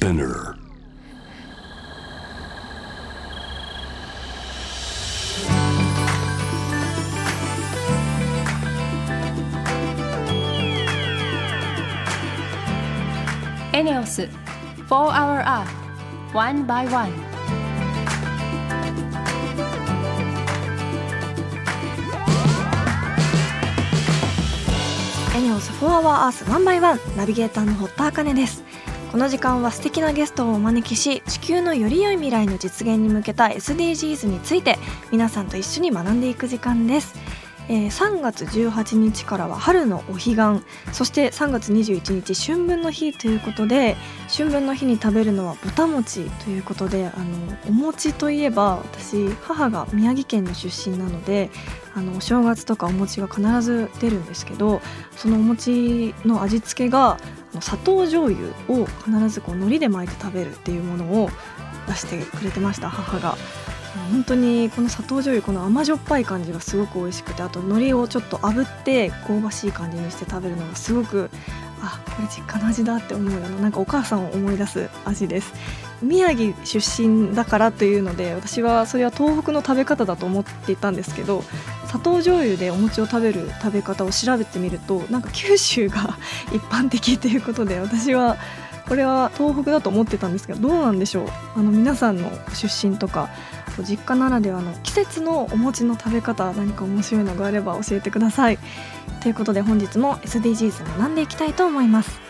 Spinner. エネオス4 Hour Earth One by One エネオス4 Hour Earth 1 by 1ナビゲーターの堀田茜ですこの時間は素敵なゲストをお招きし地球のより良い未来の実現に向けた SDGs について皆さんと一緒に学んでいく時間です。えー、3月18日からは春のお彼岸そして3月21日春分の日ということで春分の日に食べるのはぼた餅ということであのお餅といえば私母が宮城県の出身なのであのお正月とかお餅が必ず出るんですけどそのお餅の味付けが砂糖醤油を必ずこう海苔で巻いて食べるっていうものを出してくれてました母が。本当にこの砂糖醤油この甘じょっぱい感じがすごく美味しくてあと海苔をちょっと炙って香ばしい感じにして食べるのがすごくあこれ実家の味だって思うようななんかお母さんを思い出す味です。宮城出身だからというので私はそれは東北の食べ方だと思っていたんですけど砂糖醤油でお餅を食べる食べ方を調べてみるとなんか九州が 一般的ということで私はこれは東北だと思ってたんですけどどうなんでしょう？あの皆さんの出身とか実家ならではの季節のお餅の食べ方何か面白いのがあれば教えてください。ということで本日も SDGs 学んでいきたいと思います。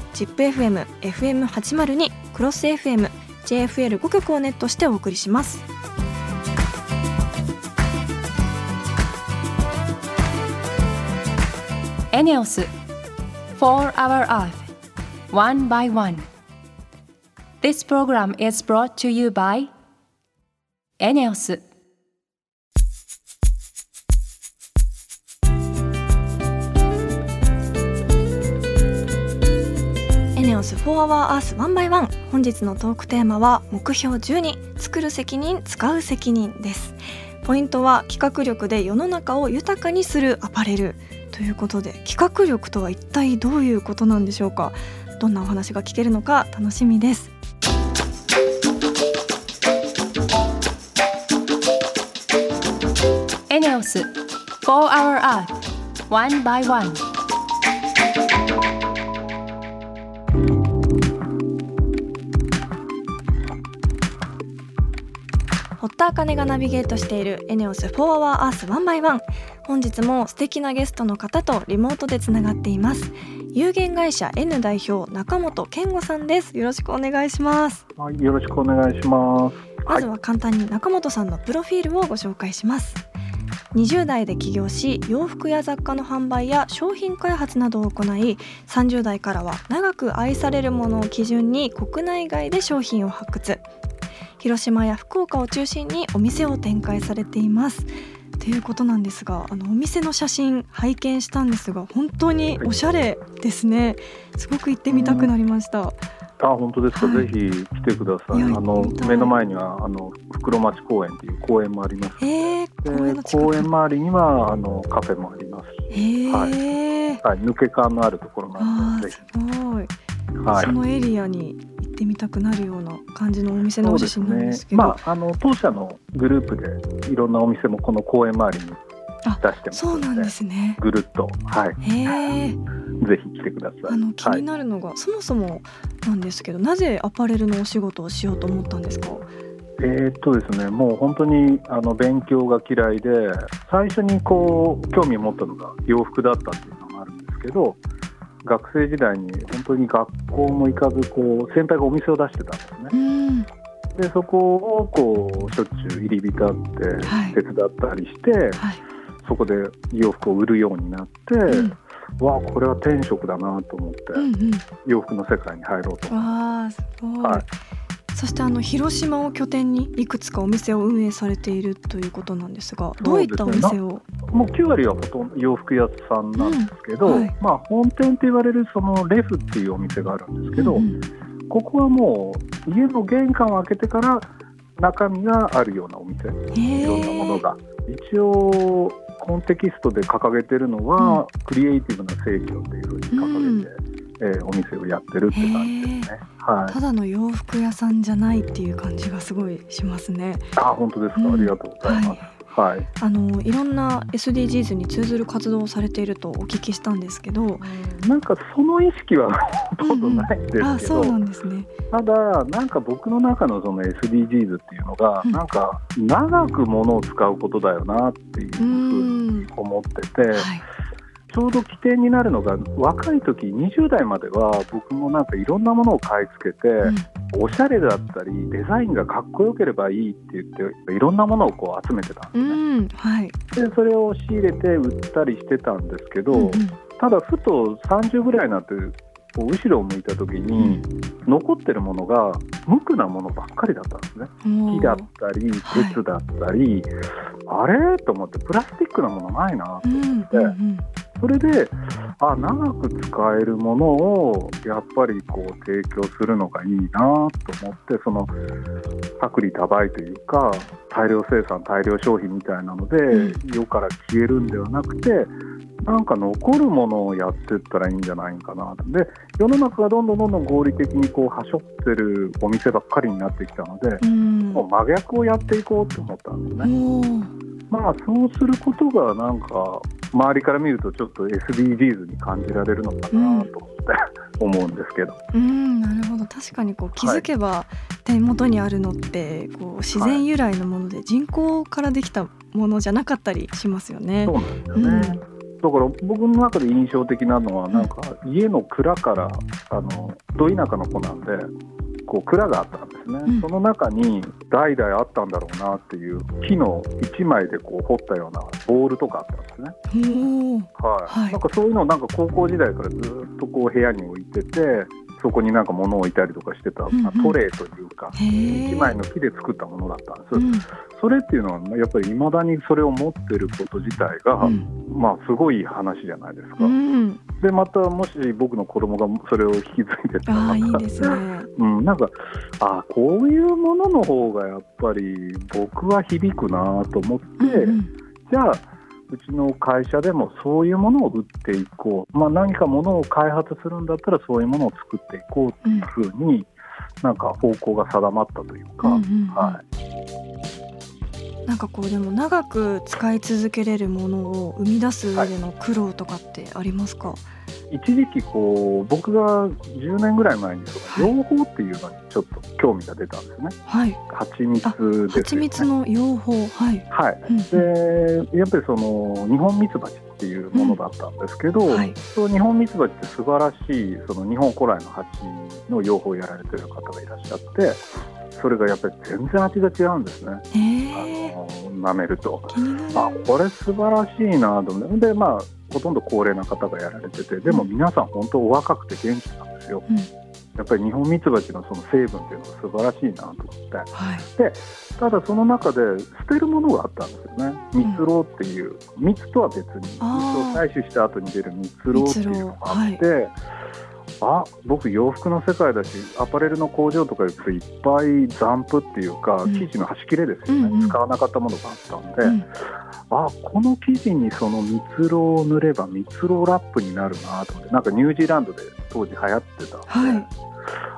ZIPFM、FM802、クロス FM、JFL5 曲をネットしてお送りします。エネオス4 Hour Earth One by One This program is brought to you by エネオスンス 4HourEarth1 by 本日のトークテーマは目標12作る責任使う責任です。ポイントは企画力で世の中を豊かにするアパレル。ということで企画力とは一体どういうことなんでしょうか？どんなお話が聞けるのか楽しみです。エネオス4 Hour Earth 1 by 1田茜がナビゲートしているエネオス4 Hour Earth 1 by 1本日も素敵なゲストの方とリモートでつながっています。有限会社 N 代表中本健吾さんです。よろしくお願いします。はいよろしくお願いします。まずは簡単に中本さんのプロフィールをご紹介します。20代で起業し洋服や雑貨の販売や商品開発などを行い30代からは長く愛されるものを基準に国内外で商品を発掘広島や福岡を中心にお店を展開されています。ということなんですがあのお店の写真拝見したんですが本当におしゃれですね。すごく行ってみたくなりました、あ本当ですか、はい、ぜひ来てください。いあの目の前にはあの袋町公園という公園もあります。えー、公園の公園周りにはあのカフェもあります。し、はい、はい、抜け感のあるところなんでぜひ。すごい。はい、そのエリアにってみたくなるような感じのお店のお写真なんですけど、ね、まあ、あの当社のグループでいろんなお店もこの公園周りに出してますそうなんですね。ぐるっと。はい。へぜひ来てください。あの気になるのが、はい、そもそもなんですけどなぜアパレルのお仕事をしようと思ったんですか？えー、っとですね、もう本当にあの勉強が嫌いで最初にこう興味を持ったのが洋服だったっていうのがあるんですけど学生時代に本当に学校も行かずこう先輩がお店を出してたんですね。でそこをこうしょっちゅう入り浸って手伝ったりして、はい。はい、そこで洋服を売るようになって、うん、わあこれは天職だなと思って、うんうん、洋服の世界に入ろうと思って。すごい、はいそしてあの広島を拠点にいくつかお店を運営されているということなんですがどういったお店を？もう9割はほとんど洋服屋さんなんですけど、うんはい。まあ、本店と言われるそのレフっていうお店があるんですけど、うんうん。ここはもう家の玄関を開けてから中身があるようなお店いろんなものが。一応コンテキストで掲げてるのは、クリエイティブな正教というふうに掲げて、えーお店をやってるって感じですね。はい。ただの洋服屋さんじゃないっていう感じがすごいしますね。あ本当ですか、うん。ありがとうございます。はい、あのいろんな SDGs に通ずる活動をされているとお聞きしたんですけど、なんかその意識は ほとんどないんですけど、あそうなんですね。ただ、なんか僕の中のその SDGs っていうのが、うん。なんか長く物を使うことだよなっていううふうにん思ってて、はいちょうど起点になるのが、若い時20代までは僕もなんかいろんなものを買い付けて、うん。おしゃれだったり、デザインがかっこよければいいって言って、いろんなものをこう集めてたんですね。うんはい。でそれを仕入れて売ったりしてたんですけど、うんうん。ただふと30ぐらいになってこう後ろを向いた時に、残ってるものが無垢なものばっかりだったんですね。木だったりはい。鉄だったり、あれ？と思ってプラスチックなものないなうんうんうんそれであ長く使えるものをやっぱりこう提供するのがいいなと思ってその薄利多売というか大量生産大量消費みたいなので、う世から消えるんではなくてなんか残るものをやっていったらいいんじゃないかなとで世の中がどんどんどんどん合理的にこうはしょってるお店ばっかりになってきたので、うんもう真逆をやっていこうと思ったんですね。まあそうすることがなんか周りから見るとちょっと SDGs に感じられるのかなと思って、思うんですけど。うんなるほど確かにこう気づけば手元にあるのってこう自然由来のもので人工からできたものじゃなかったりしますよねそう。なんですよね。だから僕の中で印象的なのはなんか家の蔵からあのど田舎の子なんでこう蔵があったんですね、うん。その中に代々あったんだろうなっていう木の一枚でこう彫ったようなボールとかあったんですね。はい。はい。なんかそういうのをなんか高校時代からずっとこう部屋に置いててそこになんか物を置いたりとかしてた、うんうん。まあトレーというかへー。一枚の木で作ったものだったんです、うん。それっていうのはやっぱりいまだにそれを持ってること自体が、うん。まあすごい話じゃないですか、うん。でまたもし僕の子供がそれを引き継いでたらね。うん、なんかあこういうものの方がやっぱり僕は響くなと思って、うんうん。じゃあうちの会社でもそういうものを売っていこう、まあ、何かものを開発するんだったらそういうものを作っていこうっていうふうに、なんか方向が定まったというか、うんうんうん。はい、なんかこうでも長く使い続けれるものを生み出す上での苦労とかってありますか？一時期こう僕が10年ぐらい前にその養蜂っていうのにちょっと興味が出たんですね。はい。蜂蜜ですよね。蜂蜜の養蜂。はい。はい。うんでやっぱりその日本ミツバチっていうものだったんですけど、はい。そう日本ミツバチって素晴らしいその日本古来の蜂の養蜂をやられてる方がいらっしゃってそれがやっぱり全然味が違うんですね、へえ。あの舐めると。あこれ素晴らしいなと思ってでまあほとんど高齢な方がやられててでも皆さん本当お若くて元気なんですよ、うん。やっぱり日本ミツバチのその成分っていうのが素晴らしいなと思って。はい。ただその中で捨てるものがあったんですよね。蜜蝋っていう蜜とは別に蜜を採取した後に出る蜜蝋っていうのがあって、あ僕洋服の世界だしアパレルの工場とか行くといっぱい残布っていうかうん。生地の端切れですよね、うんうん。使わなかったものがあったんで、うん。あこの生地にその蜜蝋を塗れば蜜蝋ラップになるなと思ってなんかニュージーランドで当時流行ってたんで、はい。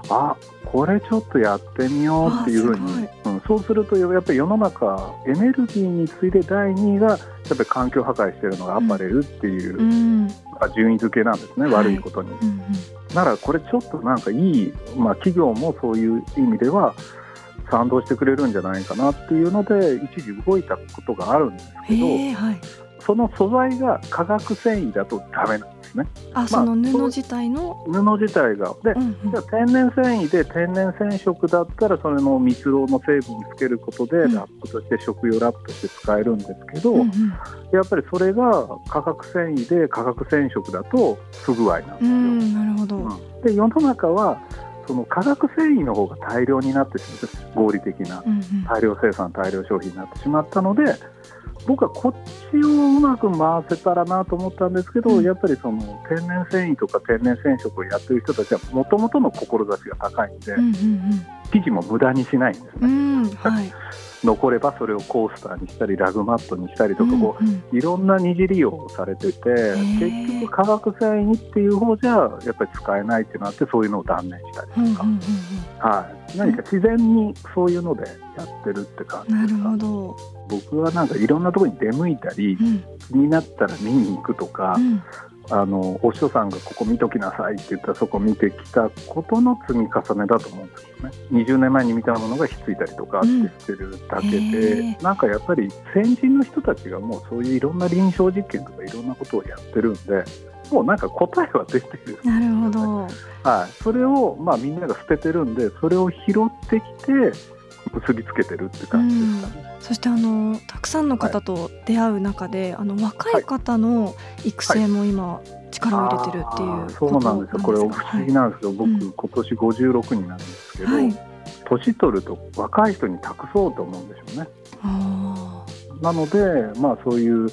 あこれちょっとやってみようっていうふうあにす、うん、そうするとやっぱり世の中エネルギーに次いで第2位がやっぱり環境破壊してるのがアパレルっていう、うん。まあ順位付けなんですね、はい悪いことに。うんうんならこれちょっとなんかいい、まあ、企業もそういう意味では賛同してくれるんじゃないかなっていうので一時動いたことがあるんですけどはい。その素材が化学繊維だとダメなんですねあその布自体の？布自体が。でうんうんじゃあ天然繊維で天然染色だったらそれの蜜蝋の成分をつけることでうんラップとして食用ラップとして使えるんですけど、うんうんやっぱりそれが化学繊維で化学染色だと不具合なんですよ。うんなるほど。うんで世の中はその化学繊維の方が大量になってしまって合理的な大量生産大量消費になってしまったので僕はこっちをうまく回せたらなと思ったんですけど、うん。やっぱりその天然繊維とか天然染色をやってる人たちはもともとの志が高いんで、うんうん生地も無駄にしないんですね、うんうんはい。残ればそれをコースターにしたりラグマットにしたりとかこう、うんうん。いろんな二次利用をされててー。結局化学繊維っていう方じゃやっぱり使えないっていうのがあってそういうのを断念したりとか、うんうんうん。はい、何か自然にそういうのでやってるって感じですか？ほど、僕はなんかいろんなところに出向いたりうん。気になったら見に行くとか、うん。あのお師匠さんがここ見ときなさいって言ったらそこ見てきたことの積み重ねだと思うんですよね。20年前に見たものがひっついたりとかってしてるだけで、うんなんかやっぱり先人の人たちがもうそういういろんな臨床実験とかいろんなことをやってるんでもうなんか答えは出てる。なるほど。はい、それを、まあ、みんなが捨ててるんでそれを拾ってきて結びつけてるって感じですかね。そしてあのたくさんの方と出会う中で、あの若い方の育成も今力を入れてるっていうそうなんですよ。これ不思議なんですけど、僕、うん。今年56になるんですけど、はい、年取ると若い人に託そうと思うんでしょうね。あなので、まあ、そういう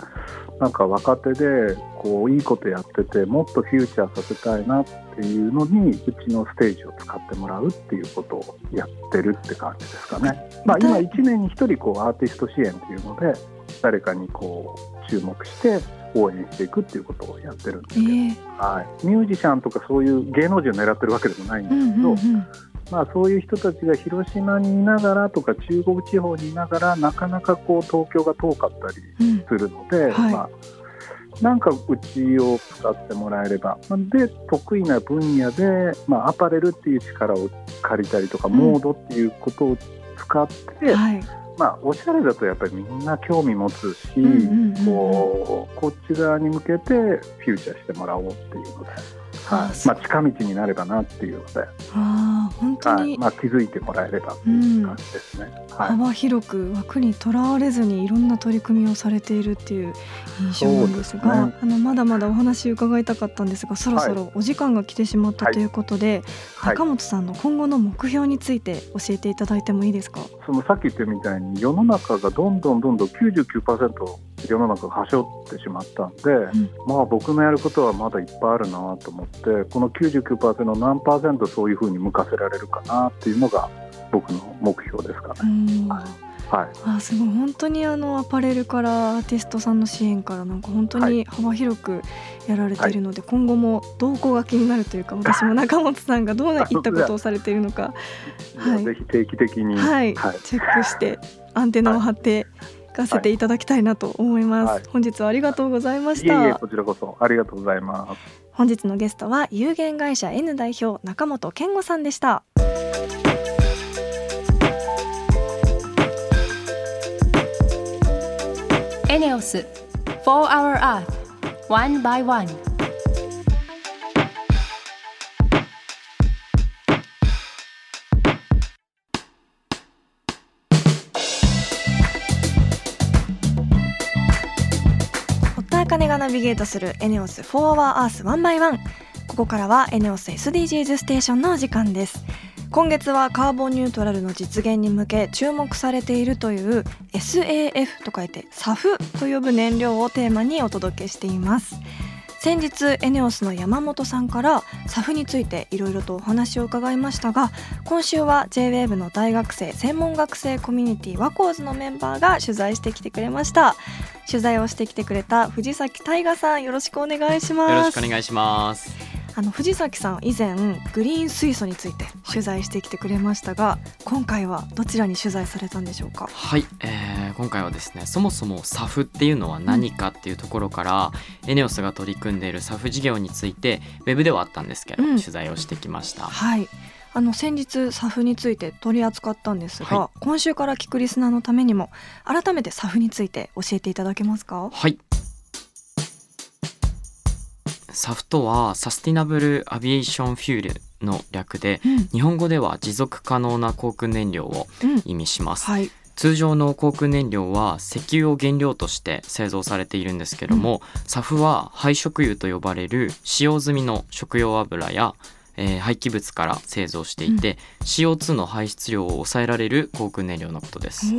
なんか若手でこういいことやっててもっとフューチャーさせたいなっていうのにうちのステージを使ってもらうっていうことをやってるって感じですかね。まあ、今1年に1人こうアーティスト支援っていうので誰かにこう注目して応援していくっていうことをやってるんですーけど、えーはい、ミュージシャンとかそういう芸能人を狙ってるわけでもないんうんですけど、うんうんまあ、そういう人たちが広島にいながらとか中国地方にいながらなかなかこう東京が遠かったりうん。するので、はい。まあ、なんかうちを使ってもらえればで得意な分野で、まあ、アパレルっていう力を借りたりとか、うん。モードっていうことを使って、はい。まあ、おしゃれだとやっぱりみんな興味持つし、うんうんうんうん。こうこっち側に向けてフューチャーしてもらおうっていうので、はい。まあ、近道になればなっていうので。あー本当に。はい。まあ、気づいてもらえればっていう感じですね。はい。幅広く枠にとらわれずにいろんな取り組みをされているっていう印象なんですがね。あのまだまだお話伺いたかったんですがそろそろお時間が来てしまったはい。ということで、はい。中本さんの今後の目標について教えていただいてもいいですか？そのさっき言ったみたいに世の中がどんどんどんどん99%世の中がはしょってしまったんで、ん。まあ僕のやることはまだいっぱいあるなと思ってこの99%の何パーセントそういうふうに向かせられるかなっていうのが僕の目標ですかうね。ん。はい。あすごい。本当にあのアパレルからアーティストさんの支援からなんか本当に幅広くやられているので、今後も動向が気になるというか私も中本さんがどういったことをされているのか。はい。ぜひ定期的に、はい、はい。チェックしてアンテナを張っていかせていただきたいなと思います、はい。本日はありがとうございましいえいえたこちらこそありがとうございます。本日のゲストは有限会社 N 代表中本健吾さんでした。エネオス4 Hour Earth One by One ビゲートするエネオス4 Hour Earth One by One ここからはエネオス SDGs ステーションのお時間です。今月はカーボンニュートラルの実現に向け注目されているという SAF と書いて SAF と呼ぶ燃料をテーマにお届けしています。先日エネオスの山本さんからサフについていろいろとお話を伺いましたが今週は JWAVE の大学生専門学生コミュニティワコーズのメンバーが取材してきてくれました取材をしてきてくれた藤崎大賀さんよろしくお願いしますよろしくお願いします。あの藤崎さん以前グリーン水素について取材してきてくれましたが、今回はどちらに取材されたんでしょうか？はい、えー今回はですねそもそも SAF っていうのは何かっていうところから、エネオスが取り組んでいる SAF 事業についてウェブではあったんですけど、うん。取材をしてきました。はい。あの先日 SAF について取り扱ったんですが、は今週から聞くリスナーのためにも改めて SAF について教えていただけますか？はい。SAF とは Sustainable Aviation Fuel の略でうん、日本語では持続可能な航空燃料をうん、意味します。はい。通常の航空燃料は石油を原料として製造されているんですけども、SAF は廃食油と呼ばれる使用済みの食用油や、えー廃棄物から製造していて、CO2 の排出量を抑えられる航空燃料のことです。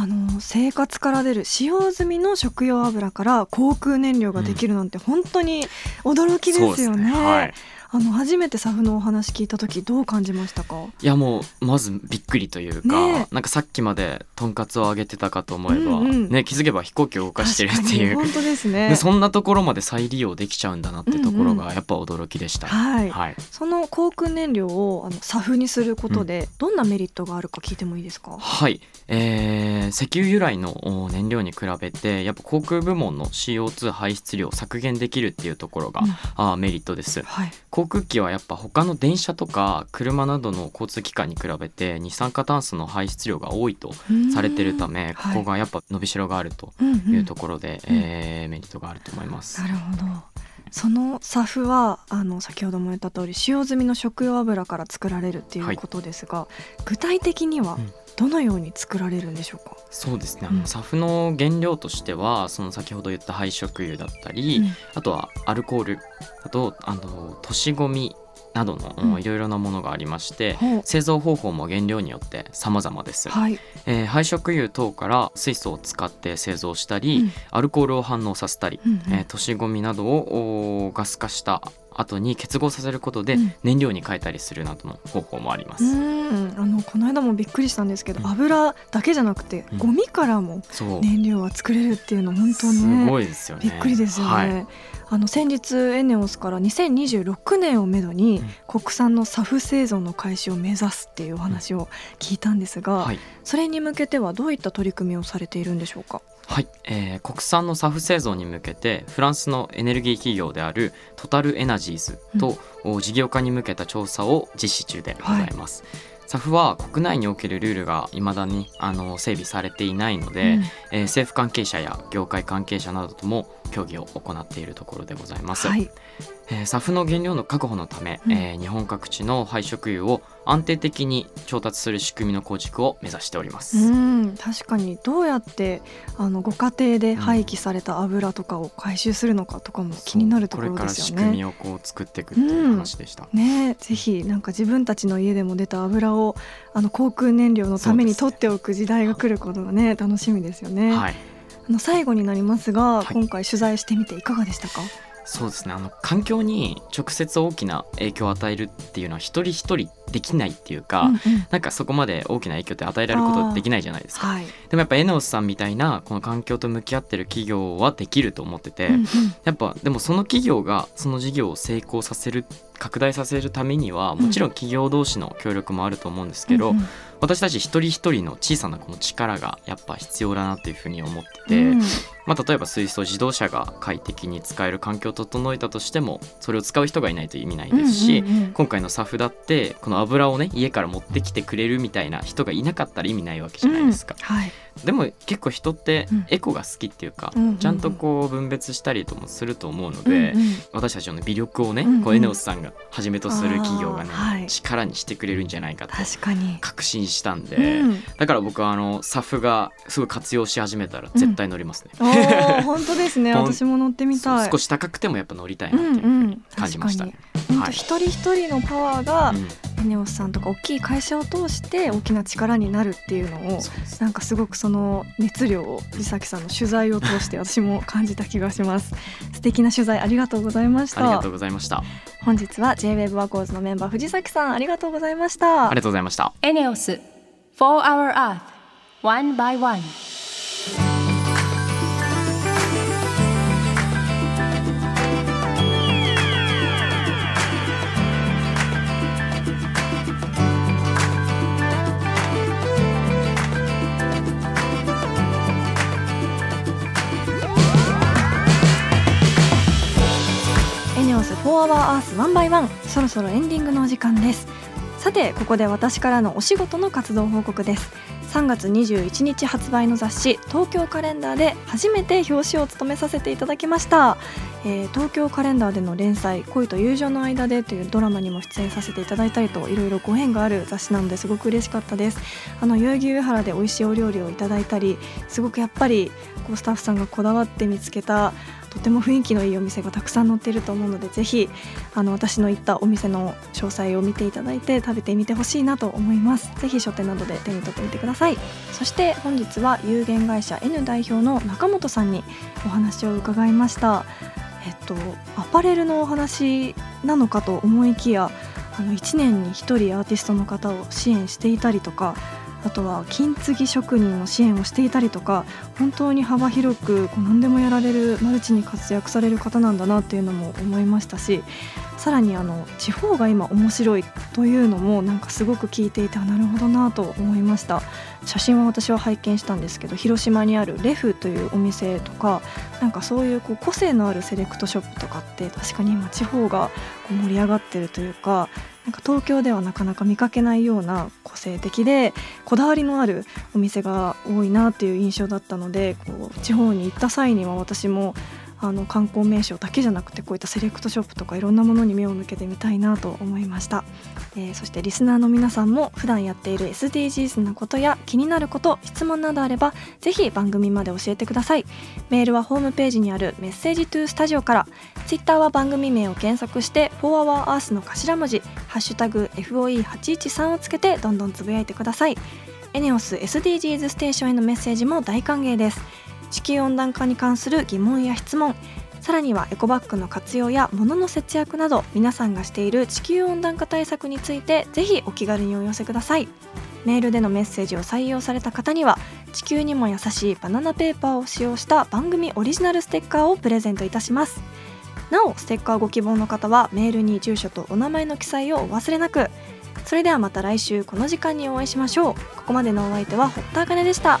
あの生活から出る使用済みの食用油から航空燃料ができるなんて本当に驚きですよね。はい、あの初めてサフのお話聞いた時どう感じましたか？いやもうまずびっくりというか、ねえなんかさっきまでとんかつを揚げてたかと思えば、うんうんね気づけば飛行機を動かしてるっていう本当ですねで。そんなところまで再利用できちゃうんだなってところがやっぱ驚きでした。はい、はい、その航空燃料をあのサフにすることでどんなメリットがあるか聞いてもいいですか？はい、えー石油由来のお燃料に比べてやっぱ航空部門の CO2 排出量を削減できるっていうところが、うんあーメリットですはい。航空機はやっぱ他の電車とか車などの交通機関に比べて二酸化炭素の排出量が多いとされてるため、ここがやっぱ伸びしろがあるとうんいうところで、えーメリットがあると思います。なるほど。そのサフはあの先ほども言った通り使用済みの食用油から作られるっていうことですが、具体的にはうんどのように作られるんでしょうか？そうですね、うん。サフの原料としてはその先ほど言った廃食油だったり、うん。あとはアルコールあとあの都市ゴミなどのうん。いろいろなものがありまして、ほう。製造方法も原料によって様々です、はい。えー廃食油等から水素を使って製造したり、うん。アルコールを反応させたり、うんうん。えー都市ゴミなどをおガス化した後に結合させることでうん。燃料に変えたりするなどの方法もあります、うん。あのこの間もびっくりしたんですけど、うん。油だけじゃなくて、うん。ゴミからも燃料が作れるっていうの本当すねごいですよね。びっくりですよね。はい。あの先日エネオスから2026年をめどにうん。国産のサフ製造の開始を目指すっていうお話を聞いたんですが、はいそれに向けてはどういった取り組みをされているんでしょうか？はい、えー国産のサフ製造に向けてフランスのエネルギー企業であるトタルエナジーズと、お事業化に向けた調査を実施中でございます。サフは国内におけるルールが未だにあの整備されていないので、うんえー政府関係者や業界関係者などとも協議を行っているところでございます。はい、えー、サフの原料の確保のため、うんえー日本各地の廃食油を安定的に調達する仕組みの構築を目指しております。うん確かにどうやってあのご家庭で廃棄された油とかを回収するのかとかも気になるところこれからですよね。仕組みをこう作っていくっていう話でした。ねえぜひなんか自分たちの家でも出た油をあの航空燃料のために取っておく時代が来ることがね楽しみですよね。はい、あの最後になりますが、はい今回取材してみていかがでしたか？そうですね。あの環境に直接大きな影響を与えるっていうのは一人一人できないっていうか、うんうんなんかそこまで大きな影響って与えられることできないじゃないですか。はい。でもやっぱエネオスさんみたいなこの環境と向き合ってる企業はできると思ってて、うんうんやっぱでもその企業がその事業を成功させる拡大させるためにはもちろん企業同士の協力もあると思うんですけど、うんうん私たち一人一人の小さなこの力がやっぱ必要だなっていうふうに思ってて、うん。まあ、例えば水素自動車が快適に使える環境を整えたとしてもそれを使う人がいないと意味ないですし、うんうんうん今回のサフだってこの油をね家から持ってきてくれるみたいな人がいなかったら意味ないわけじゃないですか、うん。はい。でも結構人ってうん。エコが好きっていうか、うんうんうん。ちゃんとこう分別したりともすると思うので、うんうん。私たちの魅力をね、うんうん。こうエネオスさんがはじめとする企業がね、はい力にしてくれるんじゃないかと確信したんで、うん。だから僕はあのサフがすごい活用し始めたら絶対乗りますね。おー本当ですね。私も乗ってみたい。少し高くてもやっぱ乗りたいなうっていう。感じました。ね。本当はい。一人一人のパワーがうんエネオスさんとか大きい会社を通して大きな力になるっていうのをなんかすごくその熱量を藤崎さんの取材を通して 私も感じた気がします。素敵な取材ありがとうございました。ありがとうございました。本日は J-WAVE ワコーズのメンバー藤崎さんありがとうございました。ありがとうございました。エネオス4 Hour Earth One by One エネオス4 Hour Earth One by One そろそろエンディングのお時間です。さてここで私からのお仕事の活動報告です。3月21日発売の雑誌東京カレンダーで初めて表紙を務めさせていただきました、えー東京カレンダーでの連載恋と友情の間でというドラマにも出演させていただいたりといろいろご縁がある雑誌なのですごく嬉しかったです。あの代々木上原で美味しいお料理をいただいたりすごくやっぱりこうスタッフさんがこだわって見つけたとても雰囲気のいいお店がたくさん載っていると思うのでぜひあの私の行ったお店の詳細を見ていただいて食べてみてほしいなと思います。ぜひ書店などで手に取ってみてください。そして本日は有限会社 N 代表の中本さんにお話を伺いました。えっとアパレルのお話なのかと思いきやあの1年に1人アーティストの方を支援していたりとかあとは金継ぎ職人の支援をしていたりとか本当に幅広くこう何でもやられるマルチに活躍される方なんだなっていうのも思いましたしさらにあの地方が今面白いというのもなんかすごく聞いていてなるほどなと思いました。写真は私は拝見したんですけど広島にあるレフというお店とかなんかそういうこう個性のあるセレクトショップとかって確かに今地方が盛り上がってるというかなんか東京ではなかなか見かけないような個性的でこだわりのあるお店が多いなっていう印象だったのでこう地方に行った際には私もあの観光名所だけじゃなくてこういったセレクトショップとかいろんなものに目を向けてみたいなと思いました、えー、そしてリスナーの皆さんも普段やっている SDGs なことや気になること質問などあればぜひ番組まで教えてください。メールはホームページにあるメッセージトゥースタジオから。ツイッターは番組名を検索して「4HourEarth」の頭文字「ハッシュタグ #FOE813」をつけてどんどんつぶやいてください。エネオス SDGs ステーションへのメッセージも大歓迎です。地球温暖化に関する疑問や質問さらにはエコバッグの活用や物の節約など皆さんがしている地球温暖化対策についてぜひお気軽にお寄せください。メールでのメッセージを採用された方には地球にも優しいバナナペーパーを使用した番組オリジナルステッカーをプレゼントいたします。なおステッカーご希望の方はメールに住所とお名前の記載をお忘れなく。それではまた来週この時間にお会いしましょう。ここまでのお相手は堀田茜でした。